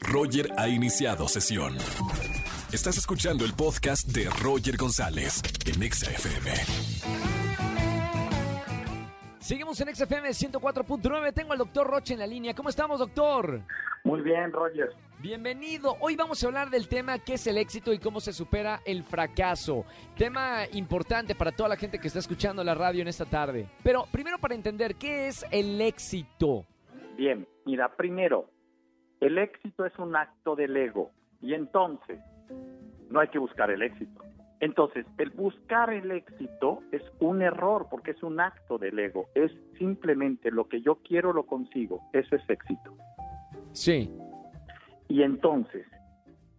Roger ha iniciado sesión. Estás escuchando el podcast de Roger González en Exa FM. Seguimos en XFM 104.9. Tengo al doctor Roche en la línea. ¿Cómo estamos, doctor? Muy bien, Roger. Bienvenido. Hoy vamos a hablar del tema qué es el éxito y cómo se supera el fracaso. Tema importante para toda la gente que está escuchando la radio en esta tarde. Pero primero para entender qué es el éxito. Bien, mira, primero, el éxito es un acto del ego y entonces no hay que buscar el éxito. Entonces, el buscar el éxito es un error porque es un acto del ego. Es simplemente lo que yo quiero lo consigo. Eso es éxito. Sí. Y entonces,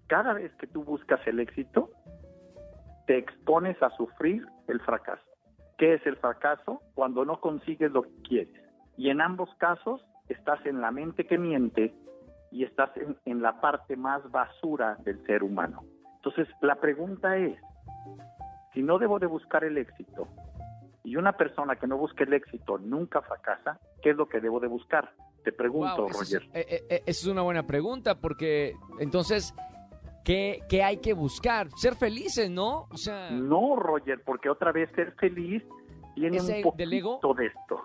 cada vez que tú buscas el éxito, te expones a sufrir el fracaso. ¿Qué es el fracaso? Cuando no consigues lo que quieres. Y en ambos casos estás en la mente que miente y estás en, en la parte más basura del ser humano. Entonces, la pregunta es, si no debo de buscar el éxito y una persona que no busque el éxito nunca fracasa, ¿qué es lo que debo de buscar? Te pregunto, Wow, esa es- Roger. eh, eh, eh, esa es una buena pregunta porque entonces, ¿qué, qué hay que buscar? Ser felices, ¿no? O sea, No, Roger, porque otra vez ser feliz tiene ¿Ese un poquito del ego? de esto.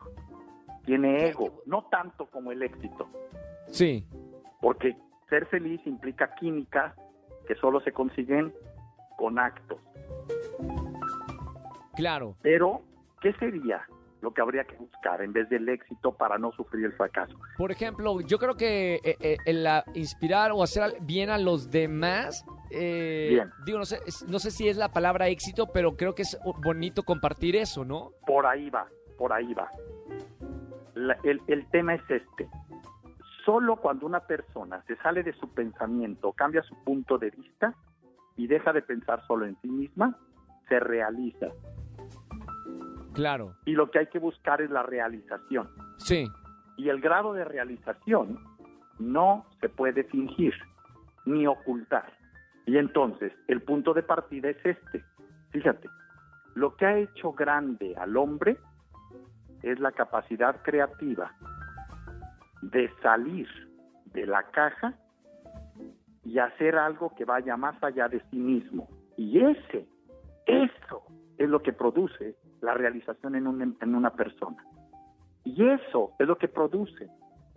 Tiene ego, no tanto como el éxito, sí. Porque ser feliz implica química que solo se consiguen con actos. Claro. Pero, ¿qué sería lo que habría que buscar en vez del éxito para no sufrir el fracaso? Por ejemplo, yo creo que eh, eh, el ah, inspirar o hacer bien a los demás, eh, Bien. digo, no sé, no sé si es la palabra éxito, pero creo que es bonito compartir eso, ¿no? Por ahí va, por ahí va. La- el, el tema es este. Solo cuando una persona se sale de su pensamiento, cambia su punto de vista y deja de pensar solo en sí misma, se realiza. Claro. Y lo que hay que buscar es la realización. Sí. Y el grado de realización no se puede fingir ni ocultar. Y entonces, el punto de partida es este. Fíjate, lo que ha hecho grande al hombre es la capacidad creativa de salir de la caja y hacer algo que vaya más allá de sí mismo. Y ese, eso es lo que produce la realización en, un- en una persona. Y eso es lo que produce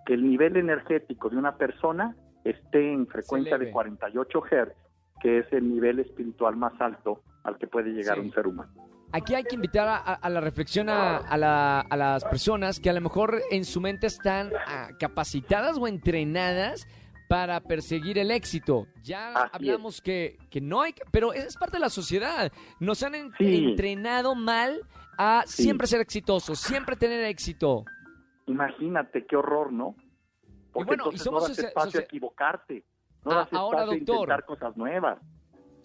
que el nivel energético de una persona esté en frecuencia de 48 Hz, que es el nivel espiritual más alto al que puede llegar Sí. un ser humano. Aquí hay que invitar a, a- a la reflexión a, a la- a las personas que a lo mejor en su mente están ah, capacitadas o entrenadas para perseguir el éxito. Ya Así hablamos que, que no hay, que- pero es parte de la sociedad. Nos han en- Sí. entrenado mal a Sí. siempre ser exitosos, siempre tener éxito. Imagínate qué horror, ¿no? Porque bueno, y entonces somos no das socia- espacio a equivocarte, no Ah, das ahora, espacio a doctor. intentar cosas nuevas.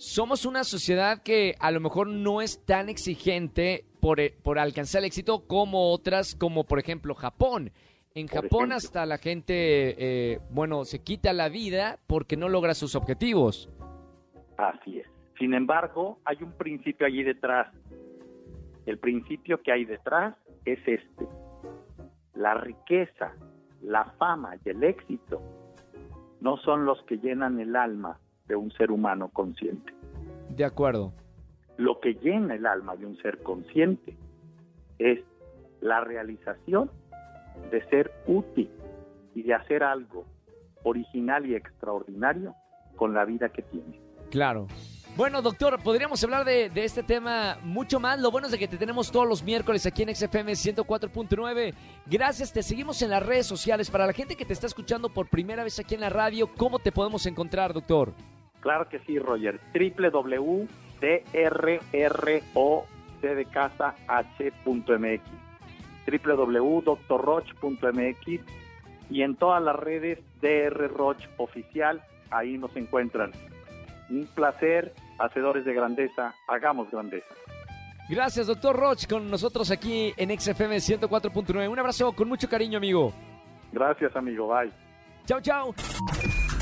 Somos una sociedad que a lo mejor no es tan exigente por, eh, por alcanzar el éxito como otras, como por ejemplo Japón. En Por Japón ejemplo. hasta la gente, eh, bueno, se quita la vida porque no logra sus objetivos. Así es. Sin embargo, hay un principio allí detrás. El principio que hay detrás es este. La riqueza, la fama y el éxito no son los que llenan el alma de un ser humano consciente. De acuerdo. Lo que llena el alma de un ser consciente es la realización de ser útil y de hacer algo original y extraordinario con la vida que tiene. Claro. Bueno, doctor, podríamos hablar de, de este tema mucho más. Lo bueno es de que te tenemos todos los miércoles aquí en XFM 104.9. Gracias, te seguimos en las redes sociales. Para la gente que te está escuchando por primera vez aquí en la radio, ¿cómo te podemos encontrar, doctor? Claro que sí, Roger. www.drroch.mx www.drroch.mx y en todas las redes DR Roch Oficial, ahí nos encuentran. Un placer, hacedores de grandeza, hagamos grandeza. Gracias, doctor Roch, con nosotros aquí en XFM 104.9. Un abrazo con mucho cariño, amigo. Gracias, amigo. Bye. Chao, chao.